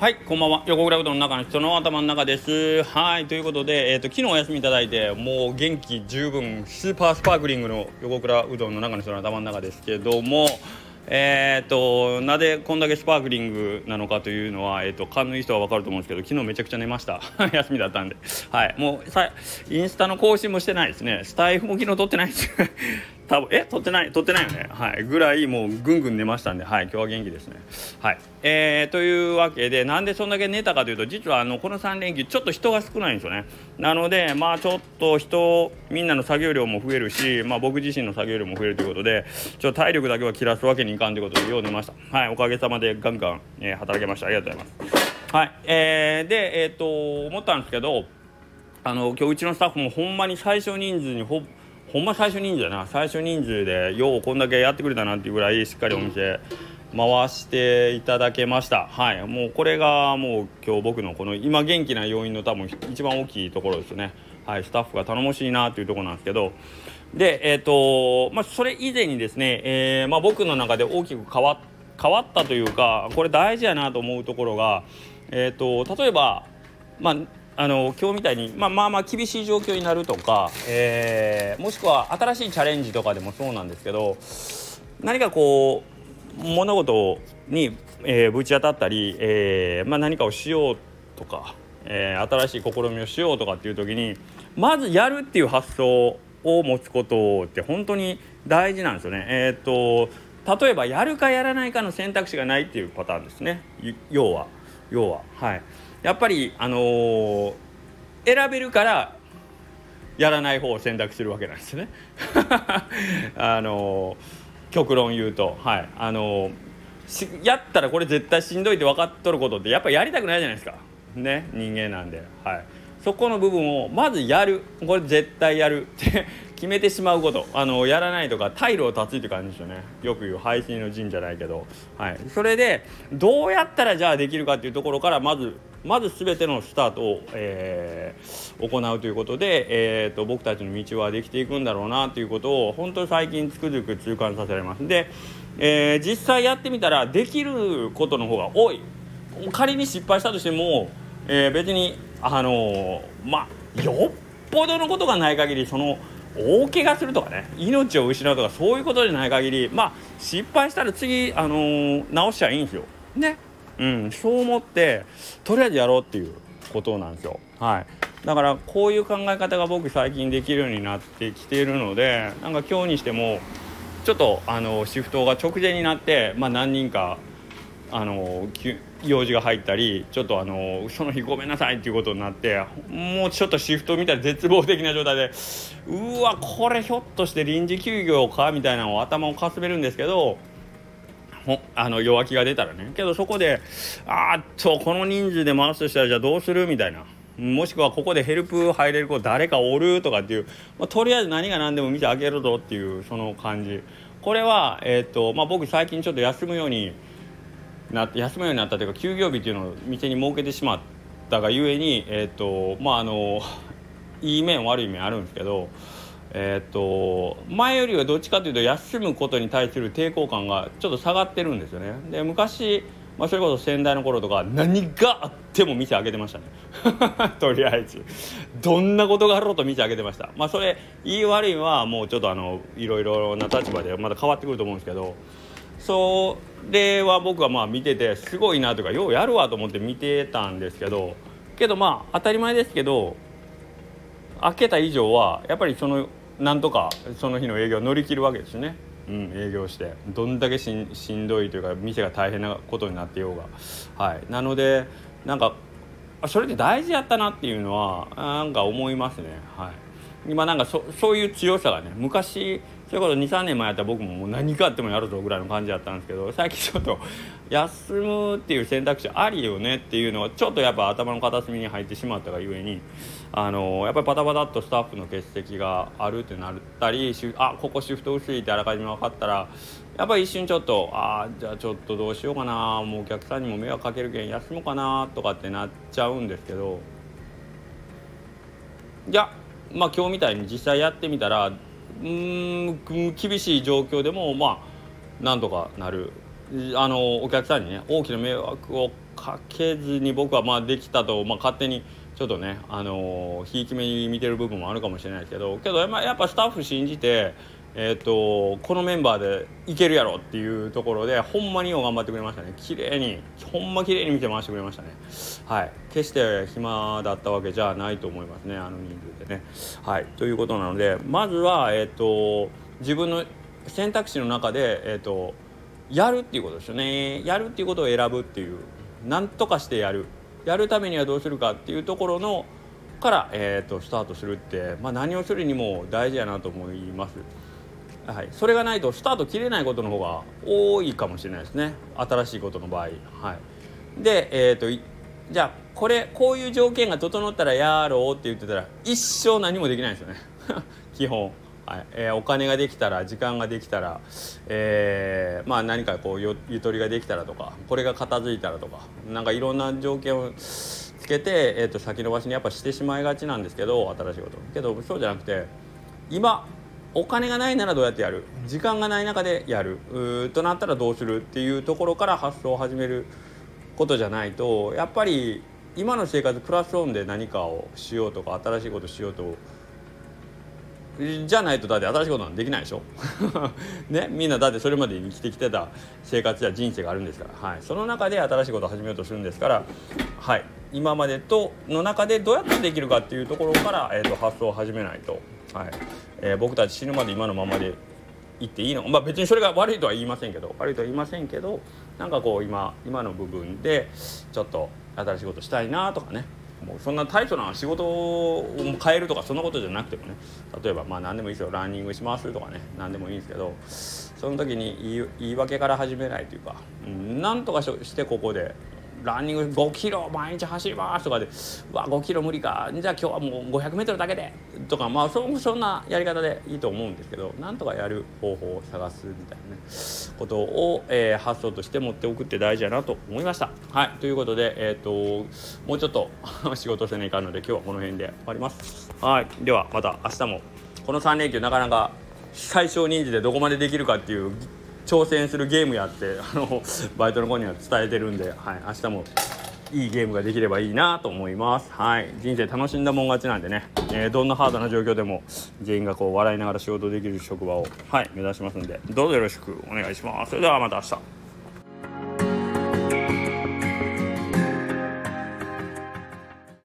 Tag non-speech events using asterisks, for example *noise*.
はい、こんばんは。横倉うどんの中の人の頭の中です。はい、ということで、えっ、ー、と昨日お休みいただいて、もう元気十分スーパースパークリングの横倉うどんの中の人の頭の中ですけども。えーと、なぜこんだけスパークリングなのかというのは、えーと、勘のいい人は分かると思うんですけど昨日めちゃくちゃ寝ました *laughs* 休みだったんで、はい、もうさインスタの更新もしてないですねスタイフも昨日撮ってないです多分え撮ってない撮ってないよね。はい。ぐらいもうぐんぐん寝ましたんで。はい。今日は元気ですね。はい。えー、というわけでなんでそんだけ寝たかというと実はあのこの3連休ちょっと人が少ないんですよね。なのでまあちょっと人みんなの作業量も増えるしまあ僕自身の作業量も増えるということでちょっと体力だけは切らすわけにいかんということでよう寝ました。はい。おかげさまでガンガン、えー、働けました。ありがとうございます。はい。えー、でえっ、ー、と思ったんですけどあの今日うちのスタッフもほんまに最小人数にほほんま最初人数やな。最初人数でようこんだけやってくれたなっていうぐらいしっかりお店回していただけました。はい。もうこれがもう今日僕のこの今元気な要因の多分一番大きいところですね。はい。スタッフが頼もしいなっていうとこなんですけど。でえっ、ー、とまあそれ以前にですね、えー、まあ、僕の中で大きく変わ変わったというかこれ大事やなと思うところがえっ、ー、と例えばまああの今日みたいに、まあ、まあまあ厳しい状況になるとか、えー、もしくは新しいチャレンジとかでもそうなんですけど何かこう物事に、えー、ぶち当たったり、えーまあ、何かをしようとか、えー、新しい試みをしようとかっていう時にまずやるっていう発想を持つことって本当に大事なんですよね。えー、と例えばやるかやらないかの選択肢がないっていうパターンですね要は要ははい。やっぱりあのー、選べるからやらない方を選択するわけなんですね。*laughs* あのー、極論言うと。はい。あのー、やったらこれ絶対しんどいって分かっとることってやっぱやりたくないじゃないですか。ね。人間なんで。はい。そこの部分をまずやる。これ絶対やる。っ *laughs* て決めてしまうこと。あのやらないとか退路を断つって感じですよね。よく言う配信の陣じゃないけど、はい、それでどうやったらじゃあできるかっていうところからまずまず全てのスタートを、えー、行うということで、えーと、僕たちの道はできていくんだろうなということを本当に最近つくづく痛感させられますで、えー、実際やってみたらできることの方が多い仮に失敗したとしても、えー、別にあの、まあよっぽどのことがない限りその大怪我するとかね命を失うとかそういうことじゃない限りまあ失敗したら次、あの、直しちゃいいんですよ。ね。うん、そう思ってとりあえずやろうっていうことなんですよ。はい、だからこういう考え方が僕最近できるようになってきているのでなんか今日にしてもちょっとあのシフトが直前になって、まあ、何人かあの用事が入ったりちょっとあのその日ごめんなさいっていうことになってもうちょっとシフト見たら絶望的な状態でうわこれひょっとして臨時休業かみたいなのを頭をかすめるんですけどあの弱気が出たらね。けどそこであっとこの人数で回すとしたらじゃあどうするみたいな。もしくはここでヘルプ入れる子誰かおるとかっていう、まあ、とりあえず何が何でも見てあげるぞっていうその感じ。これは、えーとまあ、僕最近ちょっと休むようになって休むようになったというか休業日っていうのを店に設けてしまったがゆえにえっ、ー、とまああのいい面悪い面あるんですけどえ、ー、と前よりはどっちかというと休むことに対する抵抗感がちょっと下がってるんですよね。で昔まあ、それこそ先代の頃とか何があっても店開けてましたね。*laughs* とりあえず。どんなことがあろうと店開けてました。まあそれいい悪いはもうちょっとあのいろいろな立場でまだ変わってくると思うんですけど。それは僕はまあ見ててすごいなとかようやるわと思って見てたんですけど。けどまあ当たり前ですけど開けた以上はやっぱりそのなんとかその日の営業を乗り切るわけですね。うん、営業して。どんだけしんしんどいというか店が大変なことになってようが。はい。なのでなんかそれって大事やったなっていうのはなんか思いますね。はい今なんかそそういう強さがね昔それこそ23年前やったら僕ももう何かあってもやるぞぐらいの感じだったんですけど最近ちょっと休むっていう選択肢ありよねっていうのはちょっとやっぱ頭の片隅に入ってしまったがゆえにあのやっぱりパタパタっとスタッフの欠席があるってなったりあここシフト薄いってあらかじめ分かったらやっぱり一瞬ちょっとああじゃあちょっとどうしようかなもうお客さんにも迷惑かけるけん休もうかなとかってなっちゃうんですけどいやまあ今日みたいに実際やってみたらうん厳しい状況でもまあなんとかなる。あのお客さんにね大きな迷惑をかけずに僕はまあできたと、まあ、勝手にちょっとね、あの、ひいき目に見てる部分もあるかもしれないですけどけどやっぱスタッフ信じて、えーと、このメンバーでいけるやろっていうところでほんまによう頑張ってくれましたね。綺麗にほんま綺麗に見て回してくれましたね。はい。決して暇だったわけじゃないと思いますねあの人数でね。はい。ということなのでまずはえっ、ー、と自分の選択肢の中でえっ、ー、とやるっていうことですよね。やるっていうことを選ぶっていう何とかしてやる。やるためにはどうするかっていうところのから、えーと、スタートするって、まあ、何をするにも大事やなと思います。はい、それがないとスタート切れないことの方が多いかもしれないですね。新しいことの場合。はい、で、えーと、じゃあこれこういう条件が整ったらやろうって言ってたら一生何もできないんですよね。*laughs* 基本。はい。えー、お金ができたら時間ができたら、えー、まあ、何かこうゆとりができたらとかこれが片付いたらとかなんかいろんな条件をつけて、えー、と先延ばしにやっぱしてしまいがちなんですけど新しいこと。けどそうじゃなくて今お金がないならどうやってやる？時間がない中でやる。となったらどうするっていうところから発想を始めることじゃないとやっぱり今の生活プラスオンで何かをしようとか新しいことしようとじゃないとだって新しいことなんできないでしょ？*laughs* ね？みんなだってそれまで生きてきてた生活や人生があるんですから、はい、その中で新しいことを始めようとするんですから、はい、今までとの中でどうやってできるかっていうところから、えーと、発想を始めないと、はい。えー、僕たち死ぬまで今のままで行っていいの？まあ別にそれが悪いとは言いませんけど。悪いとは言いませんけどなんかこう今今の部分でちょっと新しいことしたいなとかね。もうそんな大層な仕事を変えるとかそんなことじゃなくてもね。例えばまあ何でもいいですよ。ランニングしますとかね。何でもいいんですけど。その時に言い言い訳から始めないというか、うん、なんとかしてここで。ランニング5キロ毎日走りますとかで「うわ5キロ無理か。じゃあ今日はもう 500m だけで」とかまあそそんなやり方でいいと思うんですけどなんとかやる方法を探すみたいなねことを、えー、発想として持っておくって大事やなと思いました。はい。ということで、えーと、もうちょっと *laughs* 仕事せないかんので今日はこの辺で終わります。はい。ではまた明日も。この3連休なかなか最小人数でどこまでできるかっていう挑戦するゲームやってあのバイトの子には伝えてるんで、はい、明日もいいゲームができればいいなと思います。はい、人生楽しんだもん勝ちなんでね、えー、どんなハードな状況でも全員がこう笑いながら仕事できる職場を、はい、目指しますんでどうぞよろしくお願いします。それではまた明日。